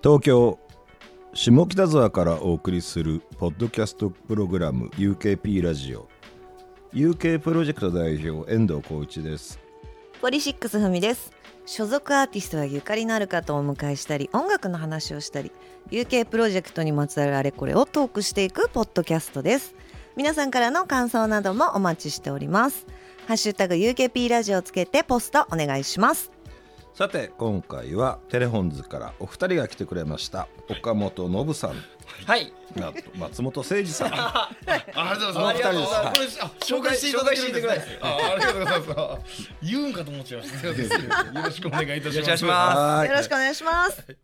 東京下北沢からお送りするポッドキャストプログラム UKP ラジオ。UK プロジェクト代表遠藤浩一です。ポリシックスふみです。所属アーティストやゆかりのある方をお迎えしたり音楽の話をしたり UK プロジェクトにまつわるあれこれをトークしていくポッドキャストです。皆さんからの感想などもお待ちしております。ハッシュタグ UKP ラジオをつけてポストお願いします。さて今回はテレホンズからお二人が来てくれました岡本信さんはい。あと松本誠二さんあありがとうございます。紹介していただけるんですね紹介していただあありがとうございます。言うんかと思っちゃいました。よろしくお願いいたします。よろしくお願いしますはいよろしくお願いします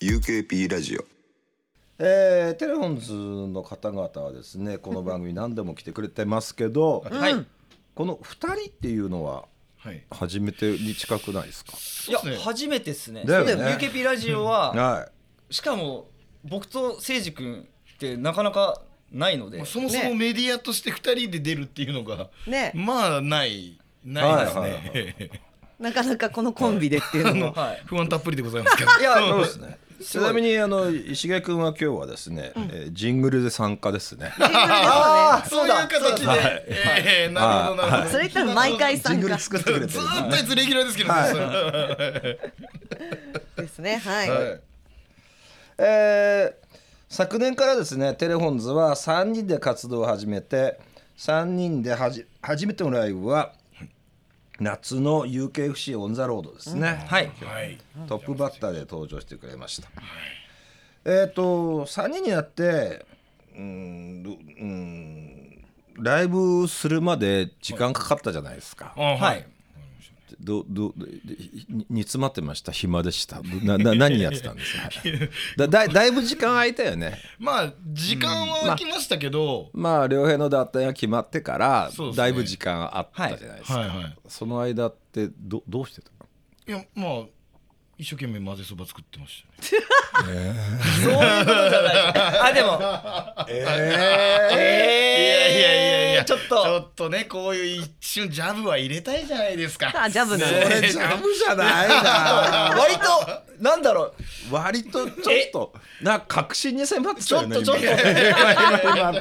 UKP ラジオえーテレホンズの方々はですねこの番組何でも来てくれてますけど、はい。この二人っていうのははい。初めてに近くないですか？いやそうですね。初めてですね。だよね。UKP ラジオははしかも僕と誠司君ってなかなかないので。まあ、そもそもメディアとして二人で出るっていうのが、ね。まあないないですはいね。なかなかこのコンビでっていうのも。はい。不安たっぷりでございますけど。いやいそうですねちなみにあの石毛君は今日はですね、えージングルで参加ですね。ああそういう形で、ええなるほどなるほど。それ言ったら毎回ジングル参加作ってくれてるずーっとあいつレギュラーですけどね。ですねはい、はい。えー昨年からですね telephones は3人で活動を始めて3人ではじ初めてのライブは夏の UKFC on the Road ですね、はい。はい。トップバッターで登場してくれました、えっ、と3人になってうーんどうーんライブするまで時間かかったじゃないですか、あはい。。どど煮詰まってました。暇でした。なな何やってたんですか？だだいだいぶ時間空いたよね。まあ時間は空きましたけど、まあ両平の脱退が決まってから、ね。だいぶ時間あったじゃないですか、はいはい。その間ってどどうしてたの？いやまあ一生懸命混ぜそば作ってましたね。そういうことじゃない。あでも。ええいやいやいやいや。ちょっちょと。っとねこういう一瞬ジャブは入れたいじゃないですか。あジャブね。ねそれジャブじゃないな。割となんだろう。割とちょっと。なんか確信に迫ってちょっとちょっと。今。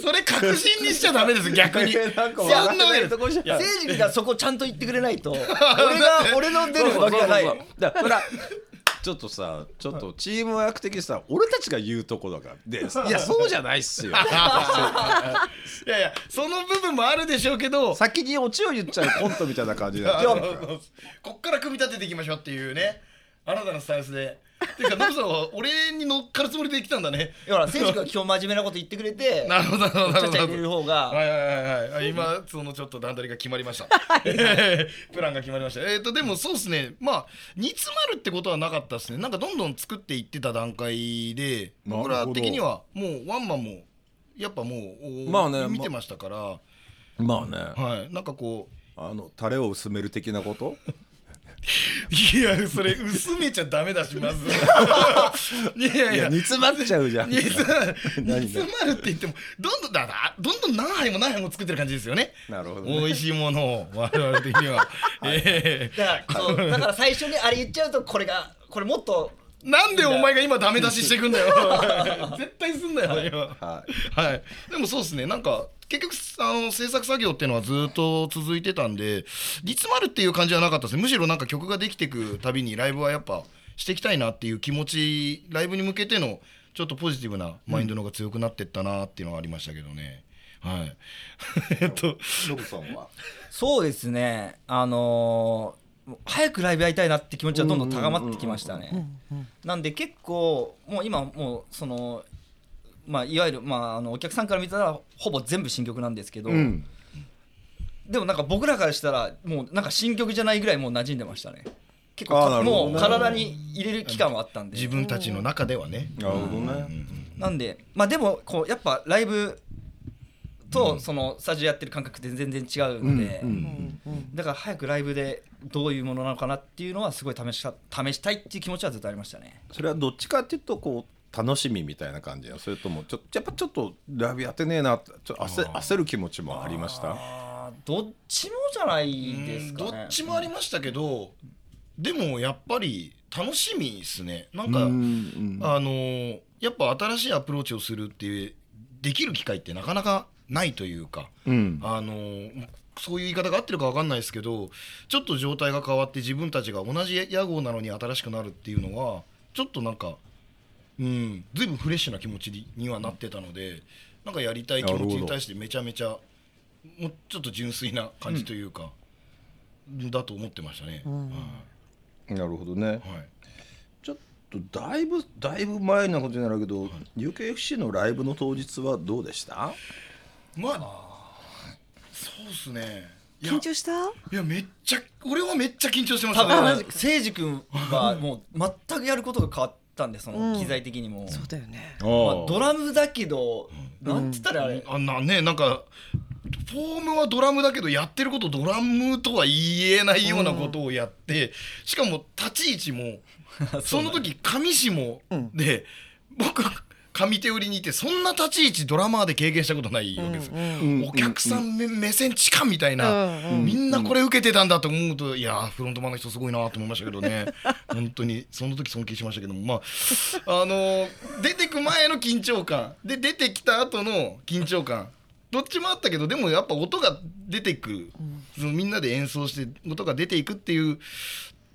それ確信にしちゃダメです逆に。なんない。とこじゃん誠司がそこちゃんと言ってくれないと 俺が俺の出るわけがない。だからちょっとさちょっとチームワーク的にさ俺たちが言うとこだからでいやそうじゃないっすよ いやいやその部分もあるでしょうけど。先にオチを言っちゃうコントみたいな感じだ こっから組み立てていきましょうっていうね新たなスタイルで。ていうかノブさんは俺に乗っかるつもりで来たんだね。ほら誠司が今日真面目なこと言ってくれてなるほどなるほど。なちゃちゃ。入れる方が。はいはいはいはい今そのちょっと段取りが決まりました。プランが決まりました。えっ、とでもそうですね。まあ煮詰まるってことはなかったですね。なんかどんどん作っていってた段階で僕ら的にはもうワンマンもやっぱもう、おまあね見てましたから、まあね。はい。なんかこあのタレを薄める的なこと？う いやそれ薄めちゃダメだしまず。いやいや。いや煮詰まっちゃうじゃん。煮詰まる。何煮詰まるって言ってもどんどんだだどんどん何杯も何杯も作ってる感じですよね。なるほどね。美味しいものを我々的には、ええ。だから最初にあれ言っちゃうとこれがこれもっとなんでお前が今ダメ出ししてくんだよ。絶対すんだよ今。ははい。でもそうですね。なんか結局あの制作作業っていうのはずっと続いてたんで煮詰まるっていう感じはなかったですね。むしろなんか曲ができていくたびにライブはやっぱしていきたいなっていう気持ちライブに向けてのちょっとポジティブなマインドの方が強くなってったなっていうのがありましたけどね、はい。えっと。ノブさんはそうですね。あのー早くライブやりたいなって気持ちはどんどん高まってきましたね。なんで結構もう今もうそのまあいわゆるまああのお客さんから見たらほぼ全部新曲なんですけど、うん。でもなんか僕らからしたらもうなんか新曲じゃないぐらいもう馴染んでましたね。結構もう体に入れる期間はあったんで。自分たちの中ではね、なるほどね。なんでまあでもこうやっぱライブとそのスタジオやってる感覚って全然違うので、だから早くライブでどういうものなのかなっていうのはすごい試した試したいっていう気持ちはずっとありましたね。それはどっちかっていうとこう楽しみみたいな感じそれともちょやっぱちょっとライブやってねえなってちょっと焦焦る気持ちもありましたどっちもじゃないですかね。どっちもありましたけどでもやっぱり楽しみですね。なんか、うんあのーやっぱ新しいアプローチをするっていうできる機会ってなかなかないというか、うん。あのーそういう言い方が合ってるか分かんないですけどちょっと状態が変わって自分たちが同じ屋号なのに新しくなるっていうのはちょっとなんかうん。随分フレッシュな気持ちにはなってたのでなんかやりたい気持ちに対してめちゃめちゃもうちょっと純粋な感じというか、だと思ってましたね。なるほどね。はい。はいちょっとだいぶだいぶ前なことになるけど UKFC のライブの当日はどうでした？まあそうっすね。いや緊張した？いやめっちゃ俺はめっちゃ緊張してまし多たね。分誠司君はもう全くやることが変わったんでその機材的にも、そうだよね。まあ、ドラムだけど、なんつったらあれ、あんなねなんかフォームはドラムだけどやってることドラムとは言えないようなことをやって、しかも立ち位置も その時上下も、で僕上手売りにいてそんな立ち位置ドラマーで経験したことないわけです、お客さん目目線近みたいな、みんなこれ受けてたんだと思うといやーフロントマンの人すごいなと思いましたけどね。本当にその時尊敬しましたけども。まああのー出てく前の緊張感。で出てきた後の緊張感。どっちもあったけどでもやっぱ音が出てく。る、そのみんなで演奏して音が出ていくっていう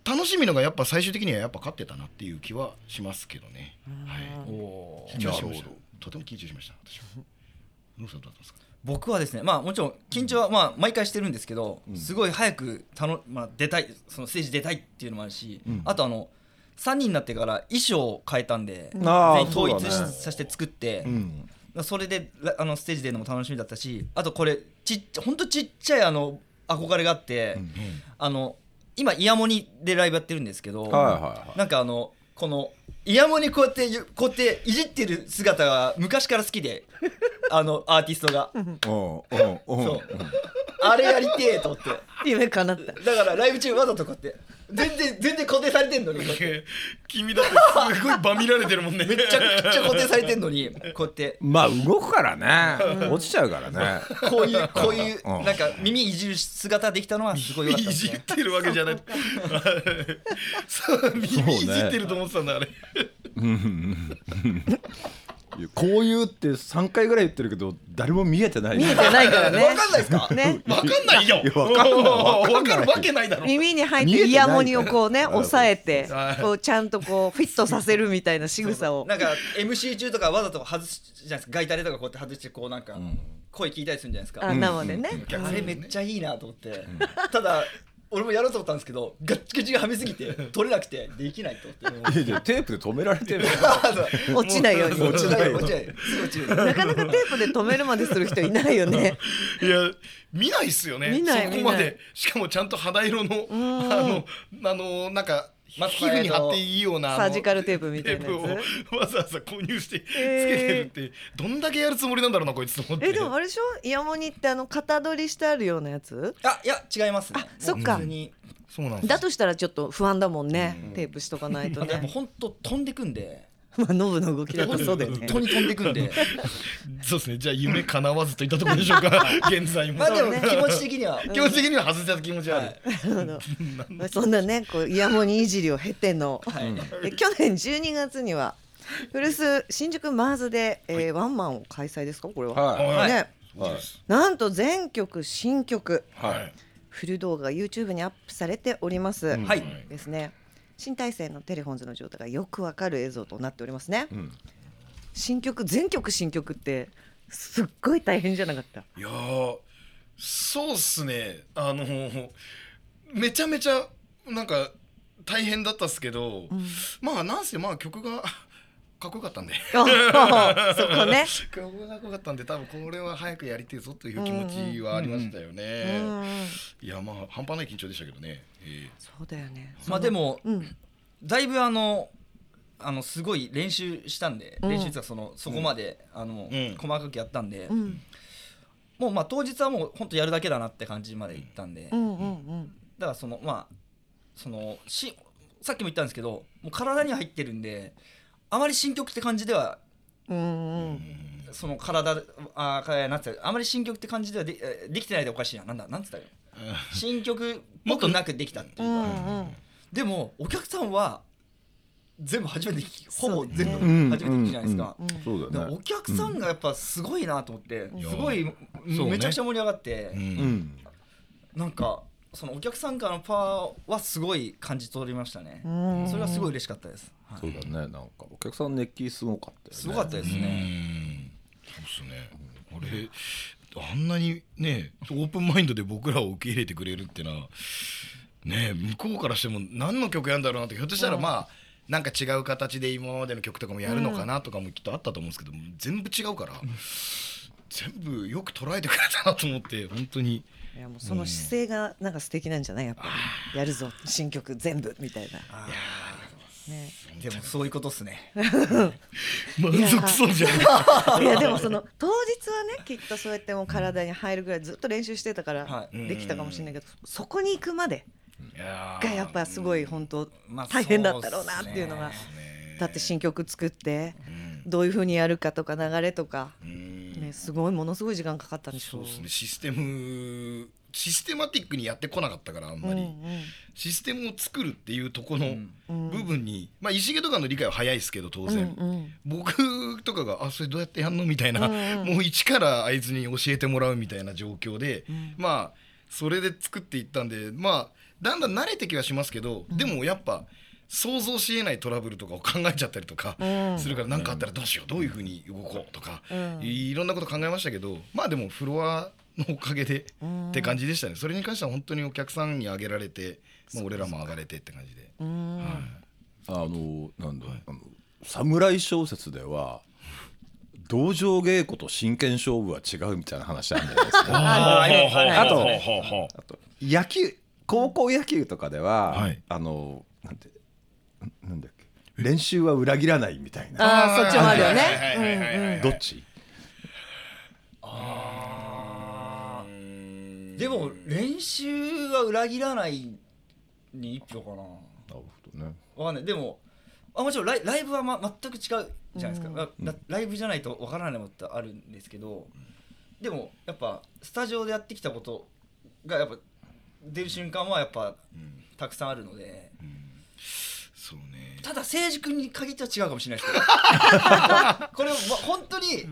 楽しみのがやっぱ最終的にはやっぱ勝ってたなっていう気はしますけどね。はい。緊張しました。とても緊張しました。私は。ノブさんどうだったんですか？僕はですねまあもちろん緊張はまあ毎回してるんですけど、すごい早くたの、まあ、出たいそのステージ出たいっていうのもあるし、あとあの3人になってから衣装を変えたんで、全員統一ねさせて作って、んそれでらあのステージ出るのも楽しみだったしあとこれちっほんとちっちゃいあの憧れがあって、あの今イヤモニでライブやってるんですけど、はいはいはい。なんかあのこのイヤモニこうやってゆこうやっていじってる姿が昔から好きで あのアーティストが。あれやりてえと思って。夢叶った。だからライブ中わざとこうやって全然全然固定されてんのに。君だってすごいバミられてるもんね。めちゃくちゃ固定されてんのにこうやって。まあ動くからね。落ちちゃうからね。こういうこういううん。なんか耳いじる姿できたのはすごい良かったいじってるわけじゃない。そう 耳いじってると思ってたんだあれ。こういうって3回ぐらい言ってるけど誰も見えてない。見えてないからね。わかんないですか？ね。わかんないよ。わかんないわかんない。わかるわけないだろ。耳に入ってイヤモニをこうね押さえてはい。こうちゃんとこうフィットさせるみたいな仕草を。なんか MC 中とかわざと外すじゃないですか。ガイタレとかこうやって外してこうなんか声聞いたりするんじゃないですか、あ生でね。あれめっちゃいいなと思って、ただ俺もやろうと思ったんですけどガッチガチがはめすぎて取れなくてできないと思って。いやいやテープで止められてる 落ちないように。落ちない落ちない落ちるなかなかテープで止めるまでする人いないよね。いや見ないっすよね。見ないそこまで。しかもちゃんと肌色のあのあのなんか皮ま膚に貼っていいようなサージカルテープみたいなやをわざわざ購入してつけえてるってどんだけやるつもりなんだろうなこいつと思って。えでもあれでしょ？イヤモニってあの型取りしてあるようなやつ？あいや違います。ねあそっか。そうなんだとしたらちょっと不安だもんね。テープしとかないとあでもね本当飛んでくんで まあノブの動きだとそうだよね。本当に飛んでくんで。そうですね。じゃあ夢叶わずといったところでしょうか。現在も。まあでもね気持ち的には。気持ち的には外せた気持ちはある、まあそんなねこうイヤモニいじりを経ての。はい。え去年12月には古巣新宿マーズで、えーワンマンを開催ですか？これは、はい。はい。ねはい。なんと全曲新曲。はい。フル動画が YouTube にアップされております、はいですね新体制のテレフォンズの状態がよくわかる映像となっておりますね、ん。新曲全曲新曲ってすっごい大変じゃなかった？いやーそうっすね。あのめちゃめちゃなんか大変だったっすけど、まあなんせまあ曲がかっこよかったんで。あそこね。かっこよかったんで多分これは早くやりてえぞという気持ちはありましたよね、うんいやまあ半端ない緊張でしたけどね、えそうだよね。まあでもうん。だいぶあのあのすごい練習したんで、うん。練習ってそのそこまで、あのうん。細かくやったんで、うん。もうまあ当日はもう本当やるだけだなって感じまでいったんで、うんうんうん。だからそのまあそのしさっきも言ったんですけどもう体に入ってるんであまり新曲って感じではその体あーなんつった。らあまり新曲って感じではでえできてないでおかしいな。なんだなんつったらいいの新曲もっとなくできたっていううか、んうんでもお客さんは全部初めて聞きほぼ全うん。部初めて聞くじゃないですか、そうだよね。お客さんがやっぱすごいなと思って、ん。すごい、めちゃくちゃ盛り上がって、なんかそのお客さんからのパワーはすごい感じ取りましたね、うん。それはすごい嬉しかったです、はい。そうだね。なんかお客さんの熱気すごかったよね。すごかったですうね、ん。そうっすね。あれあんなにねオープンマインドで僕らを受け入れてくれるってのはね向こうからしても何の曲やんだろうなってひょっとしたらまあなんか違う形で今までの曲とかもやるのかなとかもきっとあったと思うんですけど、全部違うから、全部よく捉えてくれたなと思って 本当に。いやもうその姿勢がなんか素敵なんじゃない？やっぱり。やるぞ。新曲全部みたいな。あね。ーでもそういうことっすね。満足そうじゃないいやでもその 当日はねきっとそうやってもう体に入るぐらいずっと練習してたからはい。できたかもしれないけどそこに行くまでがやっぱすごい本当まあ大変だったろうなっていうのがだって新曲作ってうん。どういう風にやるかとか流れとかうん。ねすごいものすごい時間かかったんでしょそうですね。システムシステマティックにやってこなかったからあんまり、うんシステムを作るっていうところのうん。部分に、まあ石毛とかの理解は早いですけど当然、うんうん。僕とかが「あそれどうやってやんの?」みたいな、うんうん。もう一からあいつに教えてもらうみたいな状況で、ん。まあそれで作っていったんでまあだんだん慣れてきはしますけど、でもやっぱ想像しえないトラブルとかを考えちゃったりとかうん。するから何かあったらどうしようどういうふうに動こうとか、うん。いろんなこと考えましたけどまあでもフロアのおかげでうん。って感じでしたね。それに関しては本当にお客さんにあげられて、まあ、俺らも上がれてって感じで。うん。はい。あのなんだ、あの侍小説では道場稽古と真剣勝負は違うみたいな話あるんじゃないですか。ああととあと野球高校野球とかでは、はい。あのなんてんなんだっけ練習は裏切らないみたいな。ああそっちもあるよはいはいはいねはいはい。どっち？でも練習は裏切らないに一票かな。なるほどね。わかんない。でもあもちろんライライブは、ま、全く違うじゃないですか、うん。ライブじゃないとわからないことってあるんですけどでもやっぱスタジオでやってきたことがやっぱ出る瞬間はやっぱたくさんあるのでそうねただ誠司君に限っては違うかもしれないですけど。これ、ま、本当に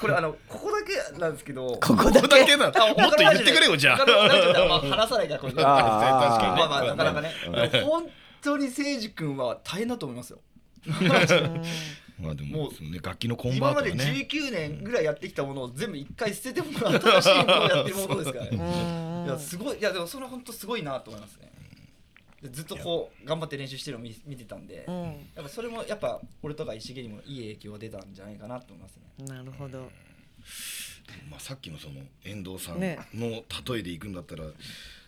これあのここだけなんですけど。ここだけだ。もっと言ってくれよじゃあ。話さないからこれ。確かにね。まあまあなかなかね本当に誠司君は大変だと思いますよ。まあでももうね楽器のコンバ今までートがね19年ぐらいやってきたものを全部一回捨てても新しいものをやってるものですからうねん。いやすごいいやでもそれは本当すごいなと思いますね。でずっとこう頑張って練習してるのを見見てたんで、うん。やっぱそれもやっぱ俺とか石毛にもいい影響が出たんじゃないかなと思いますね。なるほど。まあさっきのその遠藤さんね。の例えでいくんだったら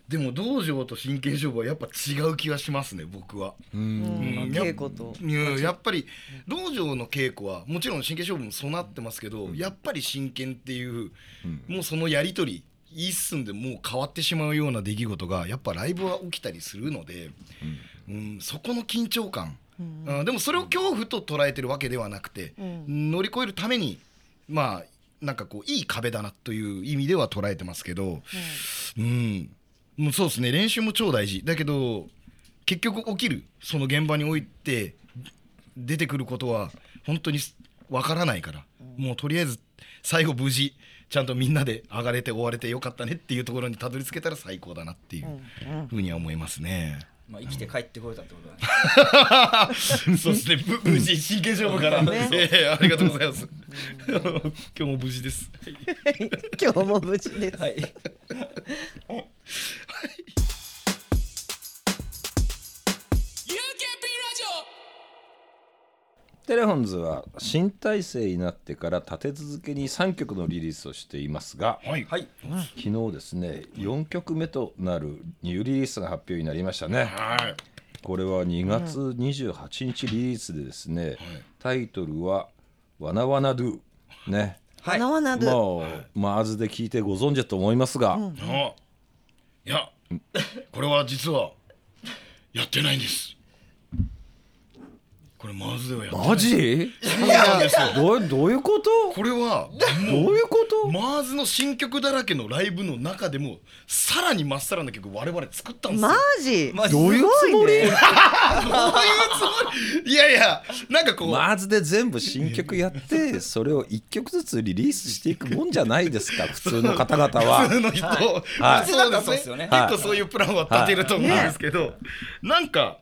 でも道場と真剣勝負はやっぱ違う気はしますね僕は。うん。稽古と。いややっぱり道場の稽古はもちろん真剣勝負も備わってますけど、やっぱり真剣っていう、もうそのやり取り一寸でもう変わってしまうような出来事がやっぱライブは起きたりするので、うん。そこの緊張感、うん。でもそれを恐怖と捉えてるわけではなくて、うん。乗り越えるためにまあなんかこういい壁だなという意味では捉えてますけど、うん、もうそうですね。練習も超大事。だけど結局起きるその現場において出てくることは本当にわからないから、もうとりあえず最後無事ちゃんとみんなで上がれて終われてよかったねっていうところにたどり着けたら最高だなっていうふうには思いますね。まあ生きて帰ってこれたってことだね。そうですね、ぶ 無事真剣勝負から、ね。ええありがとうございます。今日も無事です。今日も無事です。はいテレフォンズは新体制になってから立て続けに3曲のリリースをしていますがはい、はい。昨日ですね4曲目となるニューリリースが発表になりましたね。はい、これは2月28日リリースでですね、タイトルは「わなわなドゥ」ね。はい。花はなどもうまずで聞いてご存知だと思いますが、あ、いや、これは実はやってないんです。これマジではやってない。マジ？そうなんですよ。どうどういうこと？これはどういうこと？マーズの新曲だらけのライブの中でもさらにまっさらな曲我々作ったんですよ。マジ？マジ。どういうつもり？どういうつもり？いやいやなんかこう、まずで全部新曲やってそれを一曲ずつリリースしていくもんじゃないですか普通の方々は。普通の人、はい。そうそうでですすね。よね結構そういうプランは立てると思うんですけど、なんか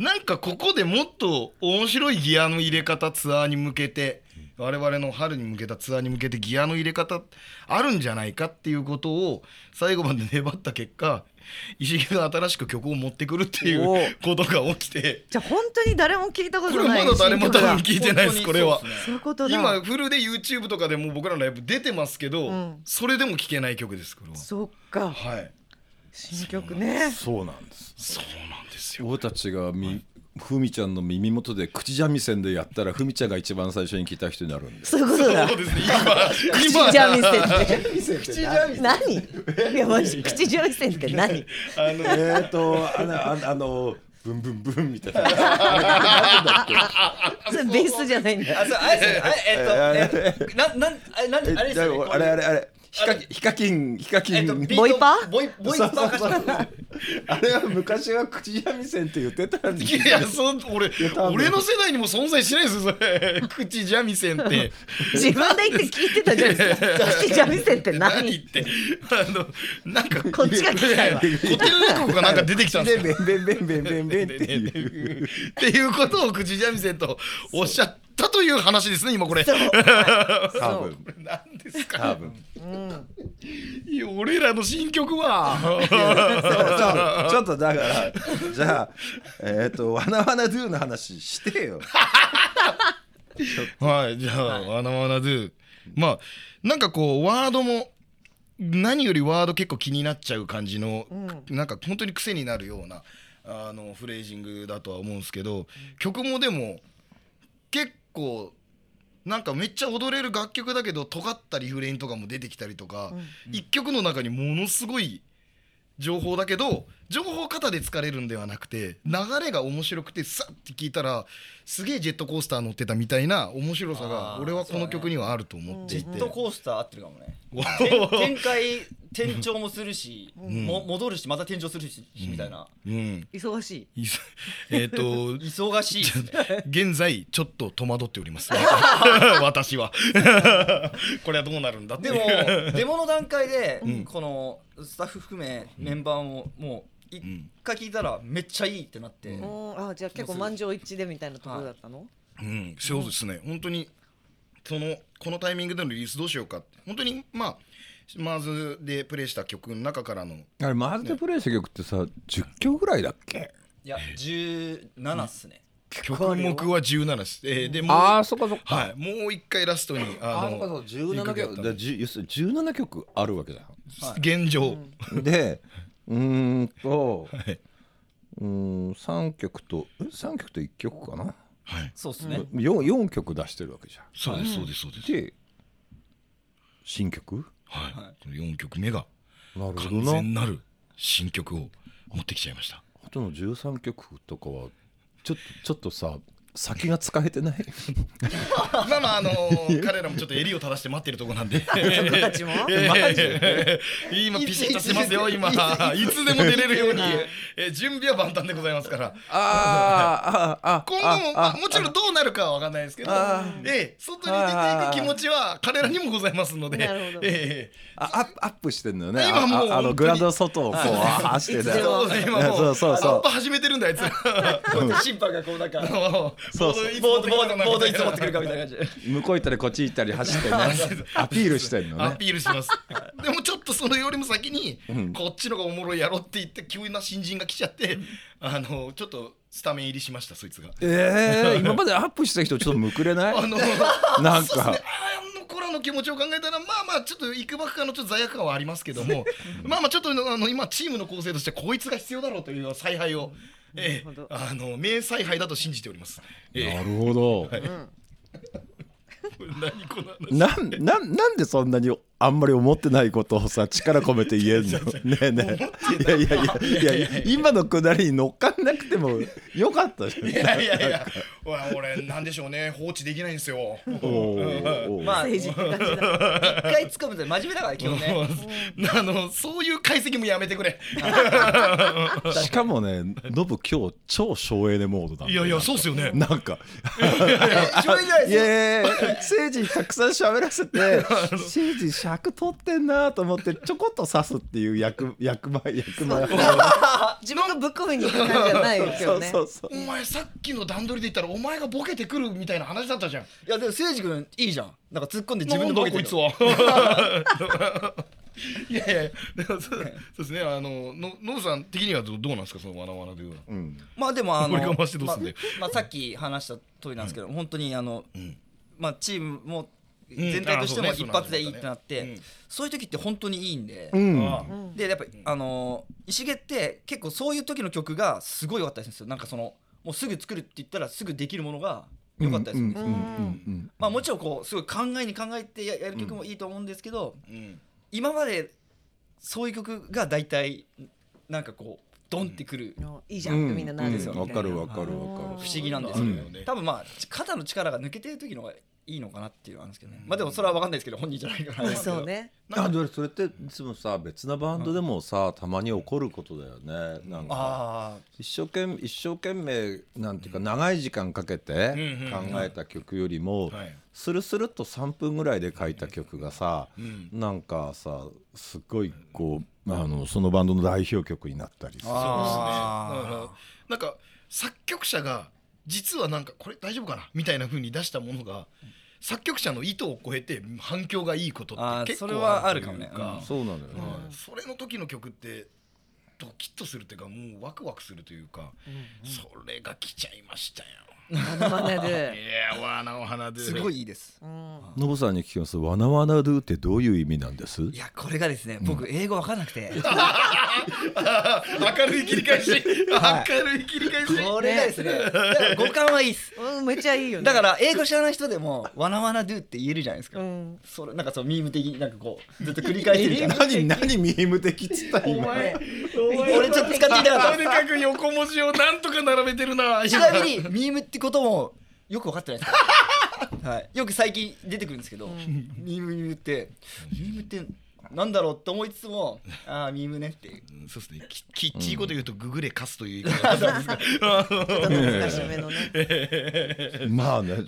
なんかここでもっと面白いギアの入れ方ツアーに向けて我々の春に向けたツアーに向けてギアの入れ方あるんじゃないかっていうことを最後まで粘った結果石木が新しく曲を持ってくるっていうことが起きて。じゃあ本当に誰も聞いたこことれないまだ誰も多分聞いてないですこれは。そういうことだ今フルで YouTube とかでも僕らのライブ出てますけど、うん。それでも聴けない曲です。そっか。はい新曲ね。そうなんですそうなんですよ。俺たちがみふみちゃんの耳元で口三味線でやったらふみちゃんが一番最初に聞いた人になるんで。すそういうことだ。そうですね。今。口三味線って口何？いやマジ口三味線って何？あのえーとあのあのあのブンブンブンみたいな。なんだっけそれベースじゃないんだ。あそうあれあれえっとえななんあれなんえあれですよね。あれあれあれヒカヒカキンヒカキン、えっとボイパボイボイパーカッションあれは昔は口三味線って言ってたんですいやそん俺俺の世代にも存在しないですよそれ。口三味線って。自分で言って聞いてたじゃないですか。口三味線って何？何って。あのなんかこっちが聞きたいわ古典落語がなんか出てきたんですよ。でベンベンベンベンベンベンっていうっていうことを口三味線とおっしゃったという話ですね今これ。多分。何ですか？多分。いや俺らの新曲は。ちょっとだからじゃあえっ、とわなわなドゥの話してよ。はいじゃあ、ワナワナドゥ。まあなんかこうワードも何よりワード結構気になっちゃう感じの、なんか本当に癖になるようなあのフレージングだとは思うんですけど曲もでも結構なんかめっちゃ踊れる楽曲だけど尖ったリフレインとかも出てきたりとか、一曲の中にものすごい情報だけど情報型で疲れるんではなくて流れが面白くてさって聞いたらすげえジェットコースター乗ってたみたいな面白さが俺はこの曲にはあると思っていて。ジェットコースター合ってるかもね。お展展開転調もするし、も戻るしまた転調するし、みたいな。うん。忙しい。えっと忙しい。ですね現在ちょっと戸惑っております。私は。これはどうなるんだって。でもデモの段階で、ん。このスタッフ含めメンバーももう一ん回聞いたらめっちゃいいってなって、うん。あじゃあ結構満場一致でみたいなところだったの？うん、そうですね、本当にそのこのタイミングでのリリースどうしようかって。本当にまあマーズでプレイした曲の中からの。あれマーズでプレイした曲ってさ10曲ぐらいだっけ？いや17っすね、曲目は17です、えーでもうああそっかそっか。はい、もう一回ラストにああそっかそのう17曲だじゅ要するに17曲あるわけだ。よ現状、でうーんと、はい。うーん3曲とえ3曲と1曲かな、はい、そうっすね、4, 4曲出してるわけじゃそうですそうですそうです、んで新曲？はい、4曲目がなるほ完全なる新曲を持ってきちゃいました。あとの13曲とかはちょっとちょっとさ先が使えてない。まあまああのー彼らもちょっと襟を正して待ってるとこなんで。僕たちも？えー今ピシッとしてますよ今。いつでも出れるように、えー準備は万端でございますから。あーああ今後もまあもちろんどうなるかは分かんないですけど、ええ外に出ていく気持ちは彼らにもございますので、なるほどえあアップアップしてんのよね。今もうあああのグラウンドの外をこう走ってたそうそうそうアップ始めてるんだあいつ。ら審判がこうなんか そうそう。ボードボードボードいつ持ってくるかみたいな感じ。で 向こう行ったりこっち行ったり走ってね。アピールしてんのアねピールします。でもちょっとそれよりも先に、こっちのがおもろいやろって言って急な新人が来ちゃってあのちょっとスタメン入りしましたそいつが。ええ今までアップした人ちょっとむくれない？あの なんか。ね。あの子らの気持ちを考えたらまあまあちょっといくばくかのちょっと罪悪感はありますけどもまあまあちょっとあの今チームの構成としてこいつが必要だろうという采配を、ええなるほど。あの名采配だと信じております。ええ。なるほど、何この話。なんなんなんでそんなにあんまり思ってないことをさ力込めて言えんの。ねえねえ。いやいやいやいやいや今のくだりに乗っかんなくてもよかったじゃん。いやいやいや。俺俺なんでしょうね。放置できないんですよ。まあ 一回突っ込むと真面目だから基本ね。あのそういう解析もやめてくれ。しかもねノブ今日超省エネモードだいやいやそうっすよね。なんか。一番いないいやいやいや誠治にたくさん喋らせて誠治尺取ってんなと思ってちょこっと刺すっていう役 役前役前 自分がぶっ込みに行く感じじゃないよそう。ね。そうそうお前さっきの段取りで言ったらお前がボケてくるみたいな話だったじゃん。いやでも誠司君いいじゃん。なんか突っ込んで自分でボケてる。いつは。いやいやでもそうそうですね。あののノブさん的にはどどうなんですか？そのわなわなでいうの。はうん。まあでもあのまあまあさっき話した通りなんですけど、本当にあの、ん。まあチームもん全体としても一発でいいってなって、うんそういう時って本当にいいんで、うん。あでやっぱりあの石毛って結構そういう時の曲がすごい良かったりするんですよ。なんかそのもうすぐ作るって言ったらすぐできるものが良かったりするんですまあもちろんこうすごい考えに考えてややる曲もいいと思うんですけど、うん今までそういう曲が大体なんかこうドンってくる、いいじゃんみんななるですよわかるわかるわかる。不思議なんですよ、うん。ね。多分まあ肩の力が抜けてる時の方がいいのかなっていうのはあるんですけどね、まあでもそれは分かんないですけど本人じゃないから。ま あそうね。あでもそれっていつもさ別なバンドでもさたまに起こることだよね。なんかあ一生懸命一生懸命なんていうか長い時間かけてうん考えた曲よりもはい。スルスルっと3分ぐらいで書いた曲がさうん。なんかさすごいこうあのそのバンドの代表曲になったりさあだからなんか作曲者が実はなんかこれ大丈夫かなみたいな風に出したものが作曲者の意図を超えて反響がいいことって結構それはあるというか。もね。うんそうなのよね。うんそれの時の曲ってドキッとするっていうかもうワクワクするというか、それが来ちゃいましたよ。まだまだいでやわなお花ですごいいいです。うん。ノブさんに聞きます。ワナワナドゥってどういう意味なんです？いやこれがですね僕英語分かんなくて、明るい切り返し、明るい切り返し。これがですね五感はいいっす。うんめっちゃいいよね。だから英語知らない人でも「わなわなドゥ」って言えるじゃないですか、うん。それなんかそうミーム的になんかこうずっと繰り返してるじゃん。何何ミーム的っつった今？俺ちょっと使ってみたかった。とにかく横文字をなんとか並べてるな。ちなみにミームってこともよく分かってないです。はい、よく最近出てくるんですけど、ミームミームって。ミームってなんだろうって思いつつもああミームねって。いううんそうですね。ききっちいこと言うとググレカスという言い方なんですかしめのね。まあねちょっ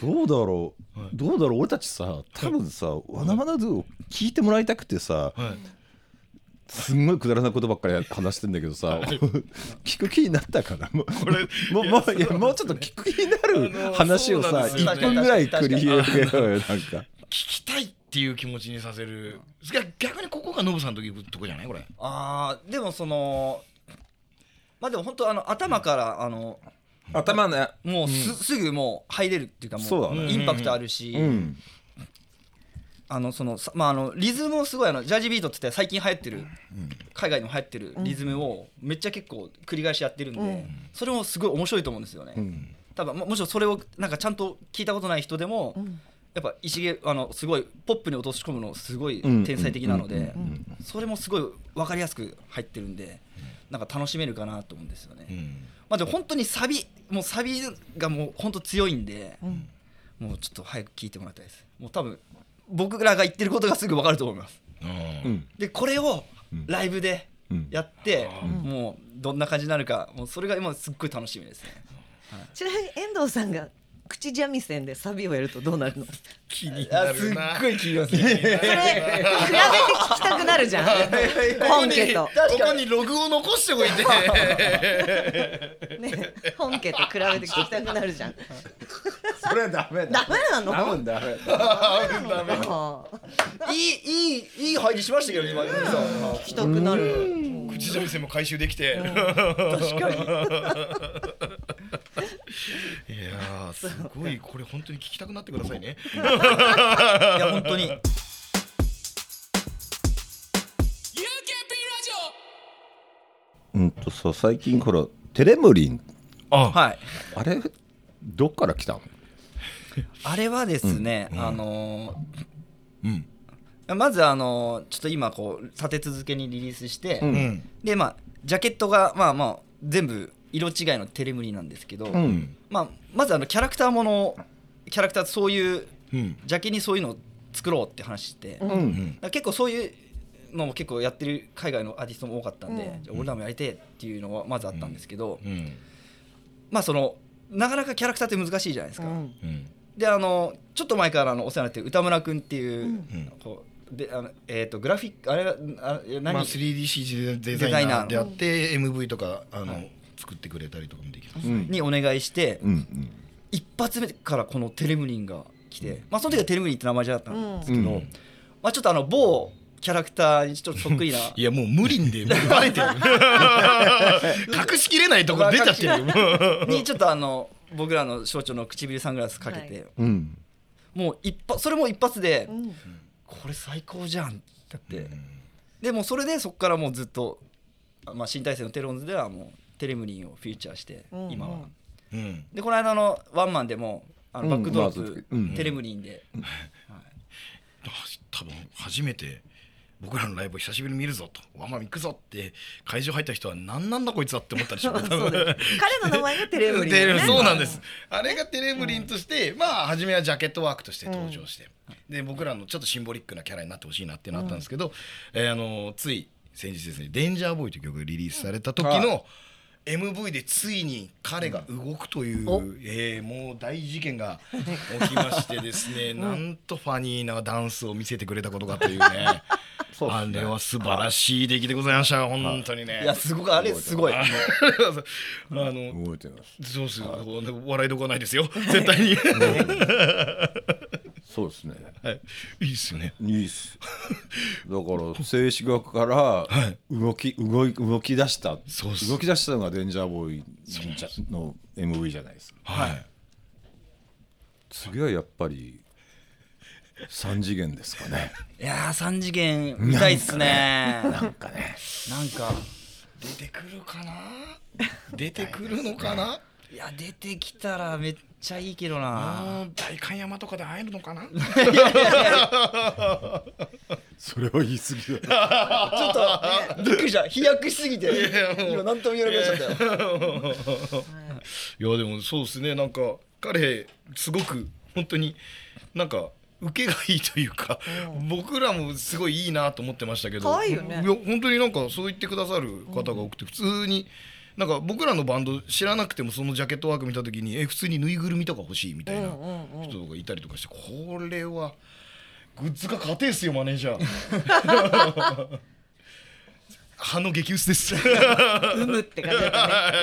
とどうだろう。どうだろう。俺たちさ多分さワナワナドゥを聞いてもらいたくてさはいすんごいくだらないことばっかり話してんだけどさ聞く気になったから もうもうもういやもうちょっと聞く気になる話をさそうなんですよ。1分ぐらい繰り広げようよなんか聞きたいっていう気持ちにさせる。逆にここがノブさんの時とこじゃない？これ。あーでもそのまあでも本当あの頭からあの頭ね。もうす,、すぐもう入れるっていうかもそうだね。インパクトあるし、うんあのそのさまああのリズムもすごいあのジャージビートって言って最近流行ってる、海外にも流行ってるリズムをめっちゃ結構繰り返しやってるんで、うん。それもすごい面白いと思うんですよね。うん。多分ももちろんそれをなんかちゃんと聞いたことない人でも、やっぱ石毛あのすごいポップに落とし込むのすごい天才的なのでそれもすごい分かりやすく入ってるんでなんか楽しめるかなと思うんですよね。まあでも本当にサビもうサビがもう本当強いんで、もうちょっと早く聞いてもらいたいです。もう多分僕らが言ってることがすぐ分かると思います。うん。でこれをうん。ライブでうん。やって、もうどんな感じになるかもうそれが今すっごい楽しみですね。ちなみに遠藤さんが口三味線でサビをやるとどうなるの？気になあすっるな。ごい聞きますね。それ比べて聞きたくなるじゃん。本家と。ここにログを残しておいて。ね本家と比べて聞きたくなるじゃん。それはダメだ。ダメなの？多分ダメああいいいいいい入りしましたけど今今聞きたくなる。口三味線も回収できて。確かに。いやーすごいこれ本当に聞きたくなってくださいね。いや本当に。うんとさ最近ほらテレムリン。あ。はい。あれどっから来たの？あれはですね、あのーうん。まずあのちょっと今こう立て続けにリリースして、うん。でまあジャケットがまあまあ全部色違いのテレムリなんですけど、うん。まあ、まずあのキャラクターものキャラクターそういううん。ジャケにそういうのを作ろうって話して、だかうん。ら結構そういうのも結構やってる海外のアーティストも多かったんで、うん。俺らもやりてえっていうのはまずあったんですけど、うん。まあそのなかなかキャラクターって難しいじゃないですか。うん。うん。であのちょっと前からあのお世話になってる歌村君っていう、ん。こうであのえー、とグラフィックあれはあ何、まあ 3DCG デザイナーであって MV とかあの作ってくれたりとかもできます。うん。にお願いして、うん一発目からこのテレムリンが来て、まあ、その時はテレムリンって名前じゃなかったんですけど、うん。まあ、ちょっとあの某キャラクターにちょっとそっくりな。いやもう無理んでバレてる。隠しきれないとこ出ちゃってる にちょっとあの僕らの象徴の唇サングラスかけて、はい。うん。もう一発それも一発で、うん。これ最高じゃんってなって、でもうそれでそこからもうずっと、まあ、新体制のテロンズではもうテレムリンをフィーチャーして、うん。今は。うん。でこの間のワンマンでもあのうん。バックドロップ、うん。テレムリンで、多分初めて僕らのライブを久しぶりに見るぞと。ワンマン行くぞって会場入った人は何なんだこいつはって思ったでしょう 彼の名前がテレムリンね。そうなんです。あれがテレブリンとして、まあ初めはジャケットワークとして登場して、で僕らのちょっとシンボリックなキャラになってほしいなっていうのあったんですけど、えーあのつい先日ですね「デンジャーボーイ」という曲がリリースされた時の MV でついに彼が動くという、お。えーもう大事件が起きましてですね、なんとファニーなダンスを見せてくれたことかというね。そうね。あれは素晴らしい出来でございました。本当にね。いやすごくあれす。ごい。あの 覚えてます。そうですよ。笑いどころないですよ。絶対に。そうですねはい。いいですよね。いいっす だから静止画から動き動い動き出したそうっす動き出したのがデンジャーボーイの MV じゃないですかはい。次はやっぱり三次元ですかね いやー3次元見たいっすね なんかねなんか出てくるかな？出てくるのかな？いや出てきたらめっちゃいいけどな。代官山とかで会えるのかな？それは言い過ぎだ。ちょっとびっくりした。飛躍しすぎて。今何とも言えなくなっちゃったよ。いやでもそうですね。なんか彼すごく本当になんか。受けがいいというか、僕らもすごいいいなと思ってましたけど可愛いよね。や本当になんかそう言ってくださる方が多くて普通になんか僕らのバンド知らなくてもそのジャケットワーク見た時にえ普通にぬいぐるみとか欲しいみたいな人がいたりとかしてこれはグッズが勝てっすよマネージャー。歯の激薄です。うむって感じだっ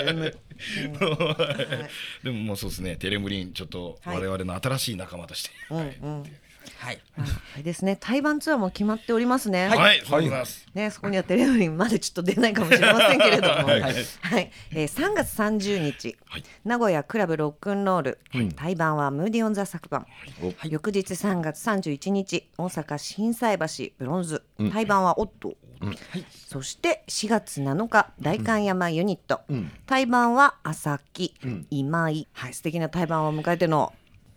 たね。うむでもまあそうですね。テレムリンちょっとはい我々の新しい仲間として。うんうんはい。はいですね。対バンツアーも決まっておりますね。はい、そうです。ね、そこにはテレビまでちょっと出ないかもしれませんけれども、はい、えー3月30日、はい。名古屋クラブロックンロール、対バンはムーディオンザ昨晩、翌日3月31日、大阪心斎橋ブロンズ、対バンはオットー、そして4月7日、代官山ユニット、対バンは朝木、今井、はい、素敵な対バンを迎えての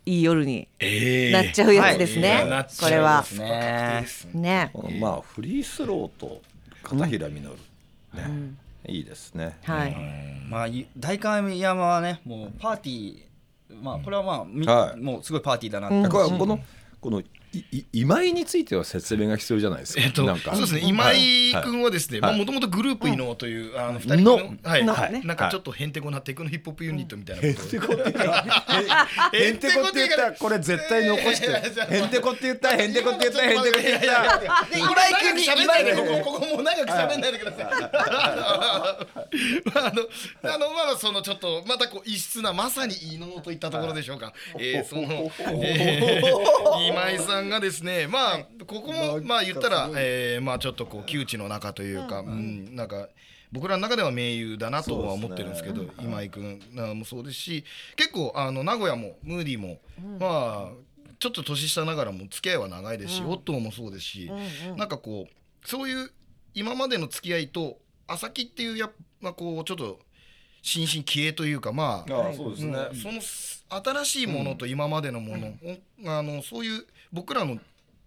いい夜にええ。なっちゃうやつですね、はい。なっちゃうこれはね。ね。まあフリースローと片平実ね、いいですね。はい、まあい大観山はねもうパーティーまあこれはまあみはい。もうすごいパーティーだなって。うん。これはこのこの今井については説明が必要じゃないですか？えっと、なんか。そうですね。今井君はですねはい。もともとグループ伊能という、あの二人ののはい、なんかちょっとへんてこなテクノヒップホップユニットみたいなへんてこって言ったらへんてこって言ったらこれ絶対残してへんてこって言ったへんてこって言ったへんてこって言ったで今井君に喋んないでここここもう長く喋んないでください。あのあのまあそのちょっとまたこう異質なまさに異能といったところでしょうか。えーその、えー今井さんがですねまあここもまあ言ったらえーまあちょっとこう窮地の中というか、うん、なんか。僕らの中では盟友だなとは思ってるんですけど今井君もそうですし結構あの名古屋もムーディも、まあちょっと年下ながらも付き合いは長いですし、オットーもそうですし、なんかこうそういう今までの付き合いと朝木っていうやっぱこうちょっと新進気鋭というかまあ、あそうですね。うんその新しいものと今までのもの、おあのそういう僕らの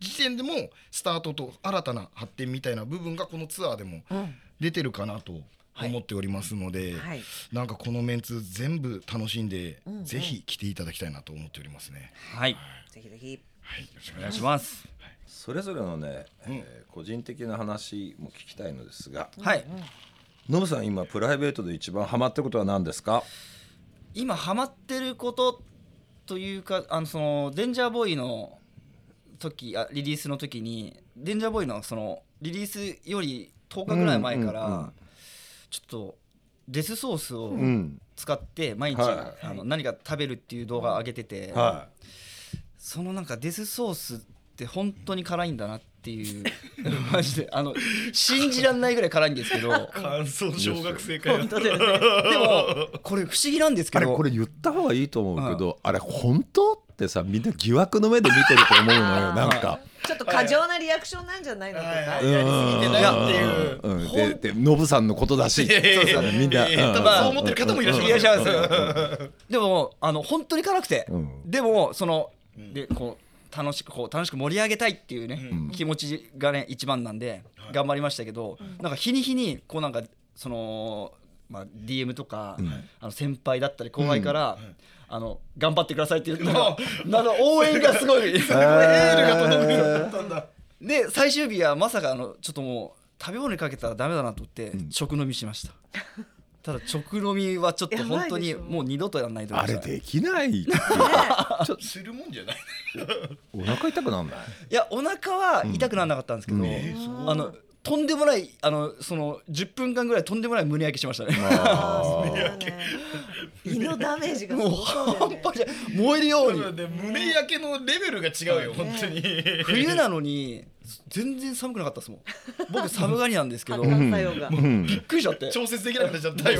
時点でもスタートと新たな発展みたいな部分がこのツアーでもうん出てるかなと思っておりますので、はい。なんかこのメンツ全部楽しんで、うんうんぜひ来ていただきたいなと思っておりますね。はい。ぜひぜひ。はい、よろしくおお願いします。それぞれのね、えー個人的な話も聞きたいのですがはい。ノブさん今プライベートで一番ハマってることは何ですか？今ハマってることというかあのそのデンジャーボーイの時あリリースの時にデンジャーボーイのそのリリースより10日ぐらい前から、うんうんうんちょっとデスソースをうん。使って毎日、はい。あの何か食べるっていう動画上げてて、はそのなんかデスソースって本当に辛いんだなっていう マジであの信じらんないぐらい辛いんですけど感想小学生会本当だよね。でもこれ不思議なんですけどあれこれ言った方がいいと思うけど、あれ本当？ってさみんな疑惑の目で見てると思うのよなんか。ちょっと過剰なリアクションなんじゃないのとかはいやりすぎてないっていう。うん、ででノブさんのことだし。そうそうみんな。そう思ってる方もいらっしゃいますでもあの本当に辛くて、うん。でもそのでこう楽しくこう楽しく盛り上げたいっていうね、うん。気持ちがね一番なんで頑張りましたけど、なんか日に日にこうなんかその、まあ、DM とか、ん。あの先輩だったり後輩から、あの頑張ってくださいっていうのがなんか応援がすごい。エールが届くようになったんだ。で最終日はまさかあのちょっともう食べ物にかけたらダメだなと思って直飲みしました、ただ直飲みはちょっと本当にもう二度とやらないと思あれできない。するもんじゃない。お腹痛くなんない？いやお腹は痛くならなかったんですけど、うん。あのとんでもないあのその10分間ぐらいとんでもない胸焼けしましたね。あー。そうだよね胃のダメージがすもうごそうだよね。半端じゃ燃えるように。で胸焼けのレベルが違うよ本当に。冬なのに全然寒くなかったですもん。僕寒がりなんですけど。発びっくりしちゃって。調節できなくなっちゃった体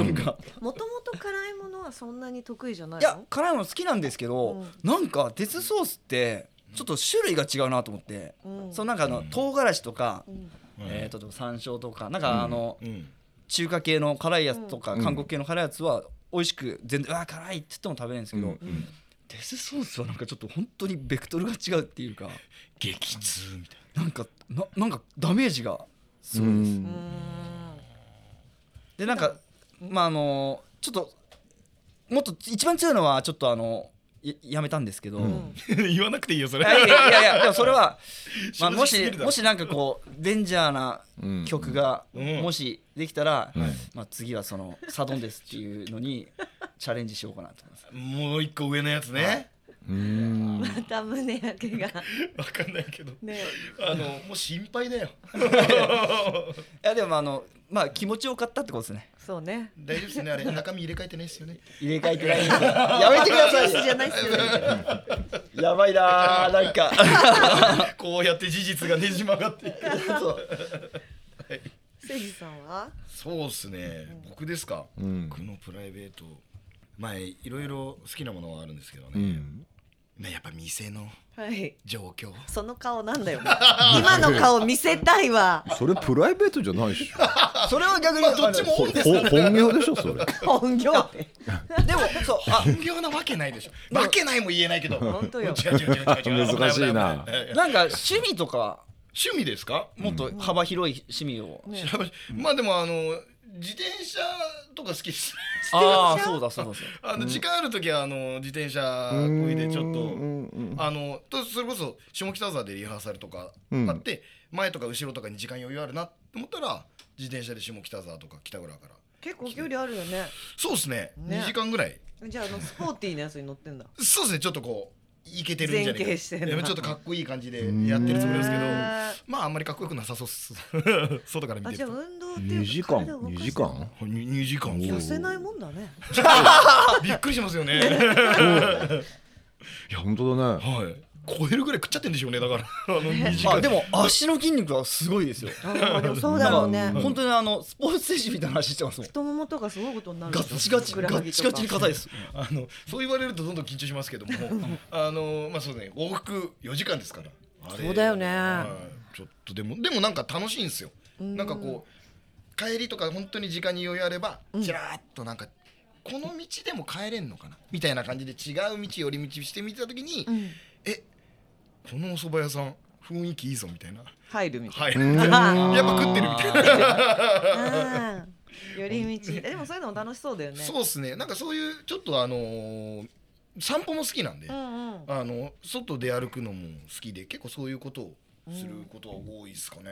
温が。もともと辛いものはそんなに得意じゃないいやの辛いもの好きなんですけど、うん。なんかデスソースってちょっと種類が違うなと思って、うん。そのなんかあの唐辛子とか、うん。えー、と山椒とかなんかあの、うん。中華系の辛いやつとか、うん。韓国系の辛いやつは美味しく全然うわ辛いって言っても食べれるんですけど、うん。デスソースはなんかちょっと本当にベクトルが違うっていうか激痛みたいな。なんかななんかダメージがすごいです。でなんかまああのちょっともっと一番強いのはちょっとあのややめたんですけど、うん。言わなくていいよそれ。いやいやいやでもそれは、まあ、もしもしなんかこうデンジャーなうん。曲がうん。もしできたら、はい。まあ、次はそのサドンデスっていうのにチャレンジしようかなと思います。もう一個上のやつね。うんまた胸焼けが わかんないけど。ねあのもう心配だよ。いやでもあのまあ気持ちよかったってことですね。そうね大丈夫ですねあれ中身入れ替えてないですよね。入れ替えてないんですよ。やめてくださいよ。じゃないっすよねやばいなーなんか。こうやって事実がねじ曲がっていく。そうせいじさんは？そうっすね。僕ですか？うん僕のプライベート。まあいろいろ好きなものはあるんですけどね。うんねやっぱ店のはい。状況。その顔なんだよ。今の顔見せたいわ。それプライベートじゃないっしょ。それは逆に、まあどっちも多いですほ本業でしょそれ。本業。っ てでもそうあ本業なわけないでしょ。わけないも言えないけど。本当よ。違う違う違う違う違う。難しいな。なんか趣味とか。趣味ですか？もっと幅広い趣味を。ね。まあでもあの自転車とか好きです。ああそうだそうだそうだ。あの時間ある時はあの自転車こいでちょっと。あのとそれこそ下北沢でリハーサルとかうんあって、前とか後ろとかに時間余裕あるなって思ったら自転車で下北沢とか北浦から結構距離あるよね。そうですね。ね。2時間ぐらい。じゃああのスポーティーなやつに乗ってんだ。そうですね。ちょっとこういけてるんじゃない前傾してんだいやちょっとかっこいい感じでやってるつもりですけどまああんまりかっこよくなさそうっす。外から見あじゃあ運動って2時間体を動かす2時間？2, 時間？痩せないもんだね。びっくりしますよね。いや本当だね。はい超えるぐらい食っちゃってんでしょうねだから。あの2時間あでも足の筋肉はすごいですよ。でもそうだろうね。本当にあのスポーツ選手みたいな話してますもん。太ももとかすごいことになるでガチガチガチガチに硬いです。あのそう言われるとどんどん緊張しますけども。あのまあそうね。往復4時間ですから。そうだよね。はい。ちょっとでもでもなんか楽しいんですよ。ん。なんかこう帰りとか本当に時間に余裕あればちらーっとなんかこの道でも帰れんのかな？みたいな感じで違う道寄り道してみた時に、うんえこのお蕎麦屋さん雰囲気いいぞみたいな。入るみたいはい やっぱ食ってるみたいな。寄り道。えでもそういうのも楽しそうだよね。そうっすね。なんかそういうちょっとあのー散歩も好きなんで、うんうん。あの外で歩くのも好きで結構そういうことをすることは多いですかね、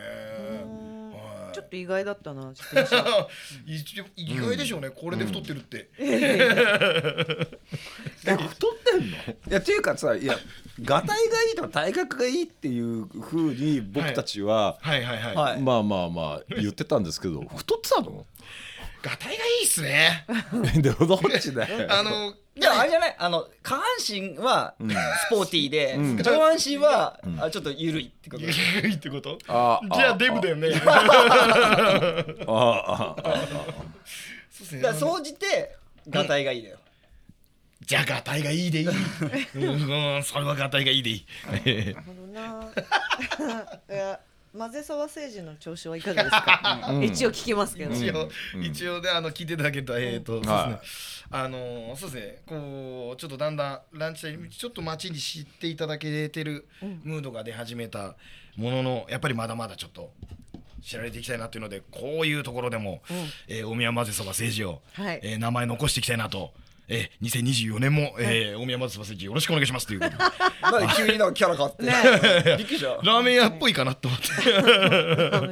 うん。はい。ちょっと意外だったな自転車一応意外でしょうね、これで太ってるって、え太ってんの？いやっていうかさいやがたいがいいとか体格がいいっていうふうに僕たちは、はい。はいはい、はい。まあまあまあ言ってたんですけど太ってたの？がたいがいいっすね。でどっちだよ。あのでもあれじゃない？あの下半身はん。スポーティーで、うん。上半身は、ん。あちょっと緩いってこと？いいってこと？あじゃあデブだよね。ああああそうっすね。だから総じてがたいがいいだよ、じゃあがたいがいいでいい。うんうんそれはがたいがいいでいい。なるほどな。いや混ぜそば政治の調子はいかがですか、うん。一応聞きますけど、一応、うん。一応であの聞いていただけると、えっ、と、そうですね。はい。あのーそうですね。こうちょっとだんだんランチタイムちょっと街に知っていただけてるムードが出始めたものの、やっぱりまだまだちょっと知られていきたいなっていうので、こういうところでも、えー大宮混ぜそば政治を、はい。えー名前残していきたいなと。えー、2024年も、えー大宮混ぜそば政治よろしくお願いしますということで。なんで急になんかキャラ変わって、ね びっくりした。ラーメン屋っぽいかなと思って。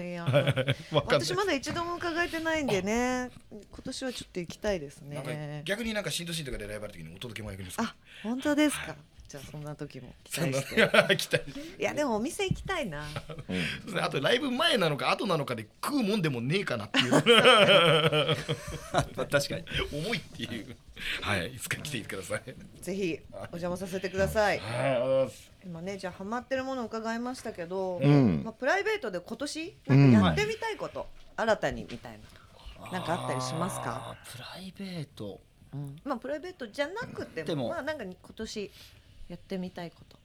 い やわかんない。私まだ一度も伺えてないんでね今年はちょっと行きたいですね。逆になんか新都心とかでライブある時にお届けもやるんですか？あ本当ですか、じゃあそんな時も 期待して。いやでもお店行きたいな。そうですね。あとライブ前なのか後なのかで食うもんでもねえかなっていう。まあ確かに。重いっていう。はいいつか来てください。ぜひお邪魔させてください。はいありがとうございます。今ねじゃあハマってるものを伺いましたけど、ん。まあ、プライベートで今年なんかやってみたいこと、新たにみたいななんかあったりしますか、プライベート。うん、まあプライベートじゃなくてもまあなんか今年やってみたいこと。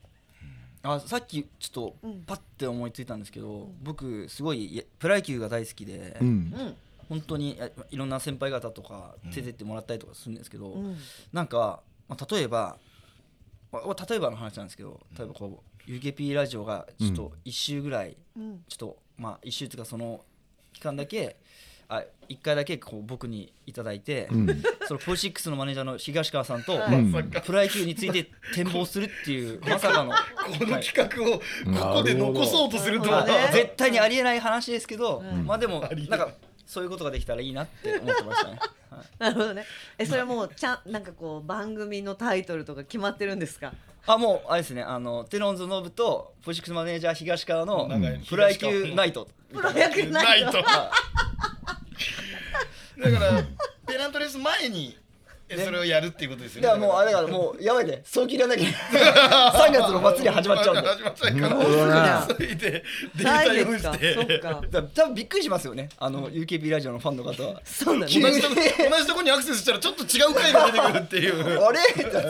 あさっきちょっとうん。パッて思いついたんですけど、僕すごいいやプロ野球が大好きで、うん。うん本当にやいろんな先輩方とか連れてってもらったりとかするんですけど、うん。なんか、まあ、例えば、まあ、例えばの話なんですけど例えばこう UKP ラジオがちょっと1週ぐらい、うん。ちょっとまあ1週っていうかその期間だけあ1回だけこう僕にいただいて、ん。そのポーシックスのマネージャーの東川さんと、プロ野球について展望するっていうまさかの。この企画をここで残そうとするとは。ね絶対にありえない話ですけど、うん。まあでもなんかそういうことができたらいいなって思ってましたね。はい。なるほどね。えそれもうちゃんなんかこう番組のタイトルとか決まってるんですか？あもうあれですね。あのテロンズノブとポジシックスマネージャー東川のプロ野球ナイトプロ野球ナイトだからペナントレース前にそれをやるっていうことですよね。いやもうあれだからもうやばいで早期入れなきゃ3 月の祭り始まっちゃうんで。始まっちゃうから急いでデータ来用意して。そっか。多分びっくりしますよね。あの UKP ラジオのファンの方は。そうだ。ね同じとこ同じとこにアクセスしたらちょっと違う回が出てくるっていう。あれ？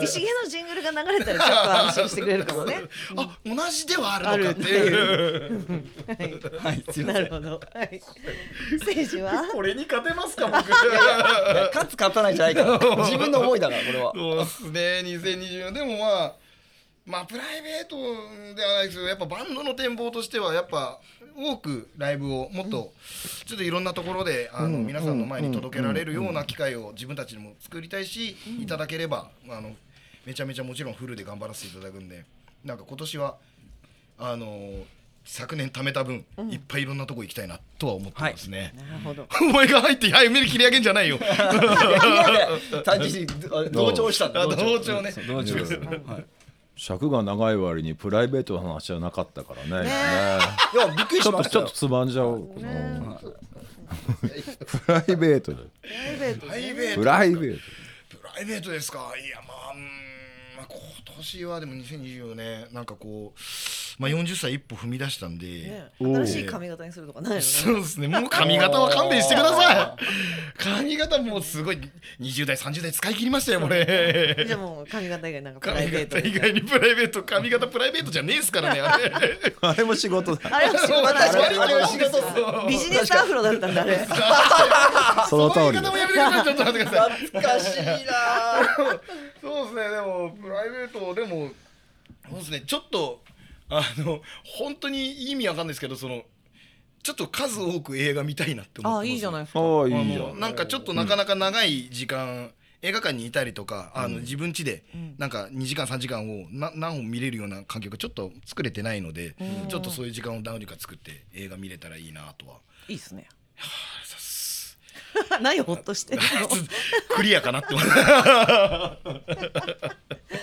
石毛のジングルが流れたらちょっと安心してくれるかもね。あ同じではあるのかっていう。はい。なるほどはい。政治は？これに勝てますか僕。勝つ勝たないじゃないから自分の思いだからこれは。そうっすね2024でもまあまあプライベートではないですけどやっぱバンドの展望としてはやっぱ多くライブをもっとちょっといろんなところであの皆さんの前に届けられるような機会を自分たちにも作りたいしいただければあのめちゃめちゃもちろんフルで頑張らせていただくんでなんか今年はあの昨年貯めた分いっぱいいろんなとこ行きたいなとは思ってますね。なるほど。お前が入ってはい目で切り上げんじゃないよ。単純にあ同調した。ん同調。ねそう同調はい。尺が長い割にプライベートの話はなかったからね。ねいやびっくりちょっとちょっしましたよとつまんじゃおう、プライベートでプライベートプライねベート。プライベートですか？いやまあ今年はでも2024年なんかこうまあ40歳一歩踏み出したんで、ね。新しい髪型にするとかないのね。そうですね。もう髪型は勘弁してください。髪型もうすごい20代30代使い切りましたよこれ。じゃあもう髪型以外なんかプライ髪ベート型以外にプライベート髪型プライベートじゃねえっすからねあれ。あれも仕事だ。あれは仕事だ。あれは仕事ビジネスアフロだったんだあれ。その通りもやめてくださいちょっと待ってください。懐かしいな。そうですね。でもプライベートでもそうですね。ちょっとあの本当に意味わかんないですけどそのちょっと数多く映画見たいなって思ってます。あいいじゃないですか。ああいあいじゃん。のなんかちょっとなかなか長い時間、映画館にいたりとかあの自分家でなんか2時間3時間をな何本見れるような環境がちょっと作れてないのでちょっとそういう時間を何にか作って映画見れたらいいなとは。いいですね 何ほっとしてるの？クリアかなってい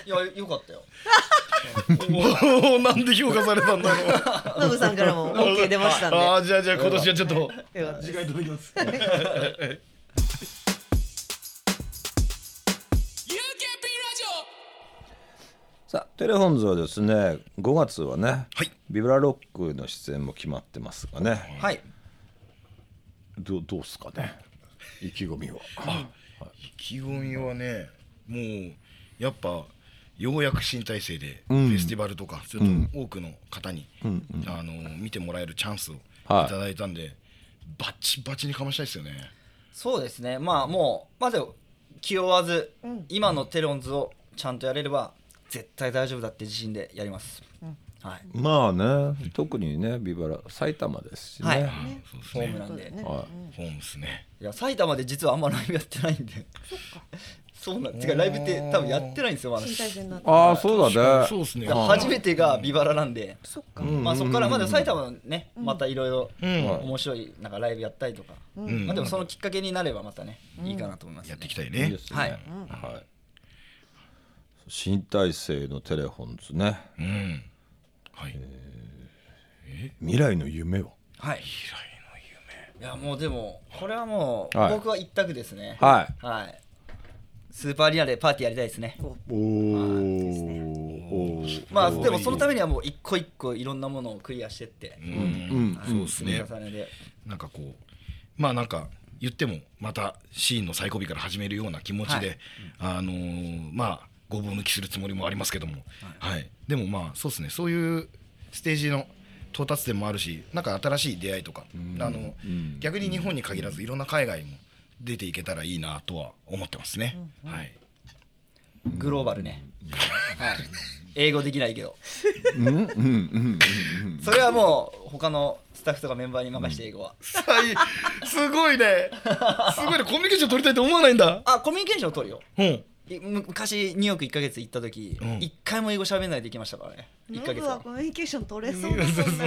やよかったよ。おーなんで評価されたんだろう。ノブさんからも OK 出ましたんで。ああじゃあじゃあ今年はちょっと。よかったです時間いただきます。さあテレフォンズはですね5月はね、はい。ビブラロックの出演も決まってますがね。はい。どうどうっすかね？意気込みは。意気込みはねもうやっぱようやく新体制でフん。ェスティバルとかちょっと多くの方に、あの見てもらえるチャンスをいはい。ただいたんで、バッチバチにかましたいですよね。そうですね。まあもうまず気負わず、今のテロンズをちゃんとやれれば絶対大丈夫だって自信でやります、はい。まあね特にねビブラ埼玉ですしね、はい。あそうですね。ホームなんで、ね。はホームですね。いや埼玉で実はあんまライブやってないんで。そうなんてかライブって多分やってないんですよまだ。ああそうだね。そうですね。初めてがビバラなんで、そっか。まあそこからまだ埼玉のねまたいろいろうん。面白いなんかライブやったりとか、ん。まあでもそのきっかけになればまたねいいかなと思います、ね。やっていきたいい。いねで。すね。はい。はい新体制のテレフォンズね。うん。はい。未来の夢を。はい。いやもうでもこれはもうはい。僕は一択ですね。はい。はい。スーパーアリーナでパーティーやりたいですね。おおまあでもそのためにはもう一個一個いろんなものをクリアしてって、うん。そうですね。重ねでなんかこうまあなんか言ってもまたシーンの最後尾から始めるような気持ちで、あのーまあごぼう抜きするつもりもありますけども、はい。でもまあそうですね。そういうステージの到達点もあるしなんか新しい出会いとか、あの逆に日本に限らずいろんな海外も出ていけたらいいなとは思ってますね。はい。グローバルね、はい、英語できないけど。それはもう他のスタッフとかメンバーに任せて英語は、最すごいね。すごいね。コミュニケーション取りたいと思わないんだ。あコミュニケーションを取るよ。うん昔ニューヨーク1か月行った時うん。一、回も英語喋んないで行きましたからね。1か月は。コミュニケーション取れそうだもん。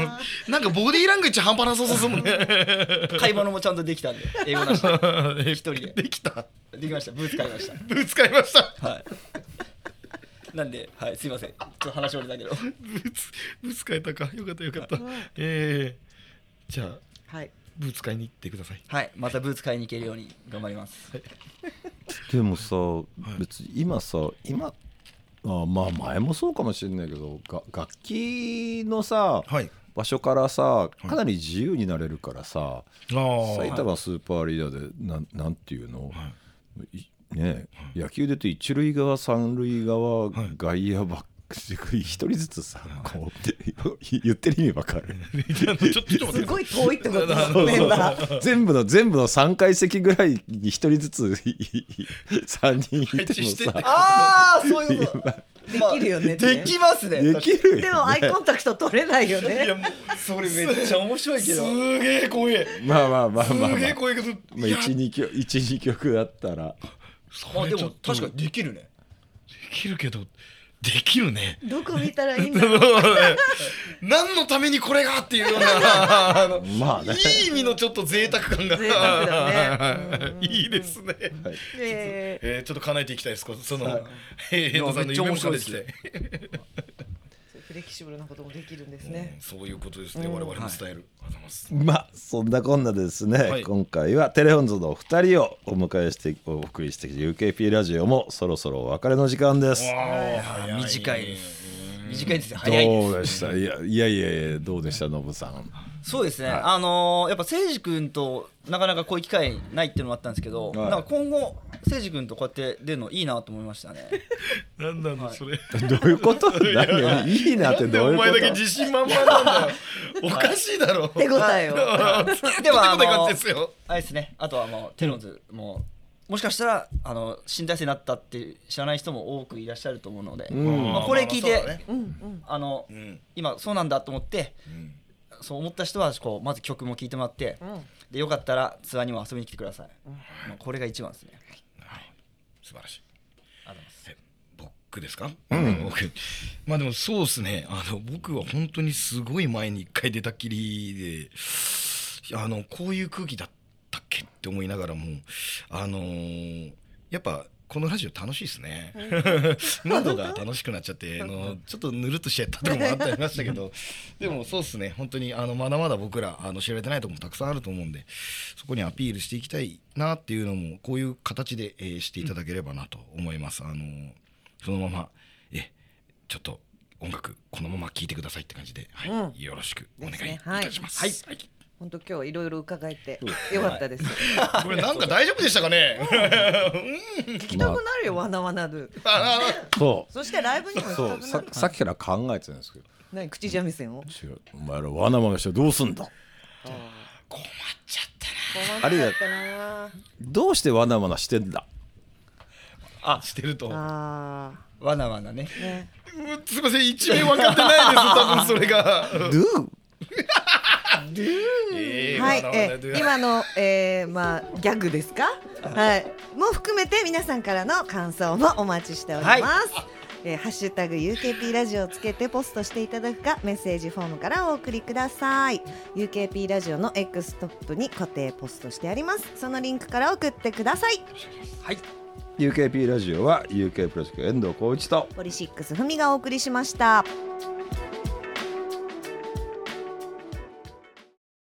ななんかボディーラングエッジ半端なさそうですもんね。買い物もちゃんとできたんで英語なし で一人で。できた？できました。ブーツ買いました。ブーツ買いました？はい。なんではいすいません。ちょっと話折れたけど。ブーツブーツ買えたか？よかったよかった。ええ。じゃあはい。ブーツ買いに行ってください。はい。またブーツ買いに行けるように頑張りますでもさ、別に今さ今あまあ前もそうかもしれないけどが楽器のさ、はい。場所からさかなり自由になれるからさ。埼玉スーパーアリーナでなんなんていうの、い。ね野球で言うと一塁側三塁側、外野バック一人ずつさこう言ってる意味わかる。すごい遠いってことメンバー全部の全部の3階席ぐらいに一人ずつ3人いてもさ。ああそういうこと。できるよね。できますね。できるでもアイコンタクト取れないよいやねもうそれめっちゃ面白いけすどげえ怖え。まあまあまあすまあまあ。げえ怖いけど。まあ、12曲一二曲だったら。あでも確かにできるね。できるけどできるね。どこ見たらいいんだろう。何のためにこれがっていうようなまあね。いい意味のちょっと贅沢感が。贅沢だね。いいですね。ええー、ちょっと叶えていきたいです。こその、はい。えー、江戸さんの夢も叶えていきたい。ーフレキシブルなこともできるんですね。そういうことですね。我々も伝える。ありがとうございます。まあそんなこんなですね、はい。今回はテレフォンズのお二人をお迎えしてお送りしてきて UKP ラジオもそろそろお別れの時間です。あー短いです短いです。よ早いです。どうでした？いやいやいやいやどうでした？ノブさんそうですね、あのーやっぱ誠司君となかなかこういう機会ないっていうのもあったんですけど、はい。なんか今後誠司君とこうやって出るのいいなと思いましたね。なんなんだそれ。どういうこと？何？いいなってどういうこと？お前だけ自信満々なんだよ。おかしいだろ。手応えを。でもあ手応え感のじですよ。あれですね。あとはもうテロンズ。ももしかしたらあの新体制になったって知らない人も多くいらっしゃると思うので、ん。まあ、これ聞いて、まあね。あのうん。今そうなんだと思ってうんそう思った人はこうまず曲も聴いてもらって、でよかったらツアーにも遊びに来てください、まあ、これが一番ですね。素晴らしい。ありがとうございます。え僕ですか、僕。まあでもそうですね。あの僕は本当にすごい前に一回出たっきりであのこういう空気だったっけって思いながらもあのーやっぱこのラジオ楽しいですね。喉が楽しくなっちゃって あのちょっとぬるっとしちゃったとこもあったりましたけど。でもそうですね。本当にあのまだまだ僕らあの知られてないところもたくさんあると思うんでそこにアピールしていきたいなっていうのもこういう形で、えーしていただければなと思います。あのそのままえちょっと音楽このまま聴いてくださいって感じで、はい。よろししくお願いいたします。ですね。はい本当今日いろいろ伺えてよかったです。これなんか大丈夫でしたかね？聞きたくなるよ、わなわなる。そそしてライブにもうそうさ。さっきから考えてるんですけど何口三味線を？違うお前らわなわなしてどうすんだ？困っちゃったな。あれだ困ったなどうしてわなわなしてんだ？あしてると。あわなわなねすいません一面分かってないです多分それが。ドゥえー はい、えー今の、えー、まあギャグですか？はい、も含めて皆さんからの感想もお待ちしております。えーハッシュタグ UKP ラジオをつけてポストしていただくかメッセージフォームからお送りください。UKP ラジオの X トップに固定ポストしてあります。そのリンクから送ってください。はい。UKP ラジオは UK プロジェクト遠藤浩一とポリシックスふみがお送りしました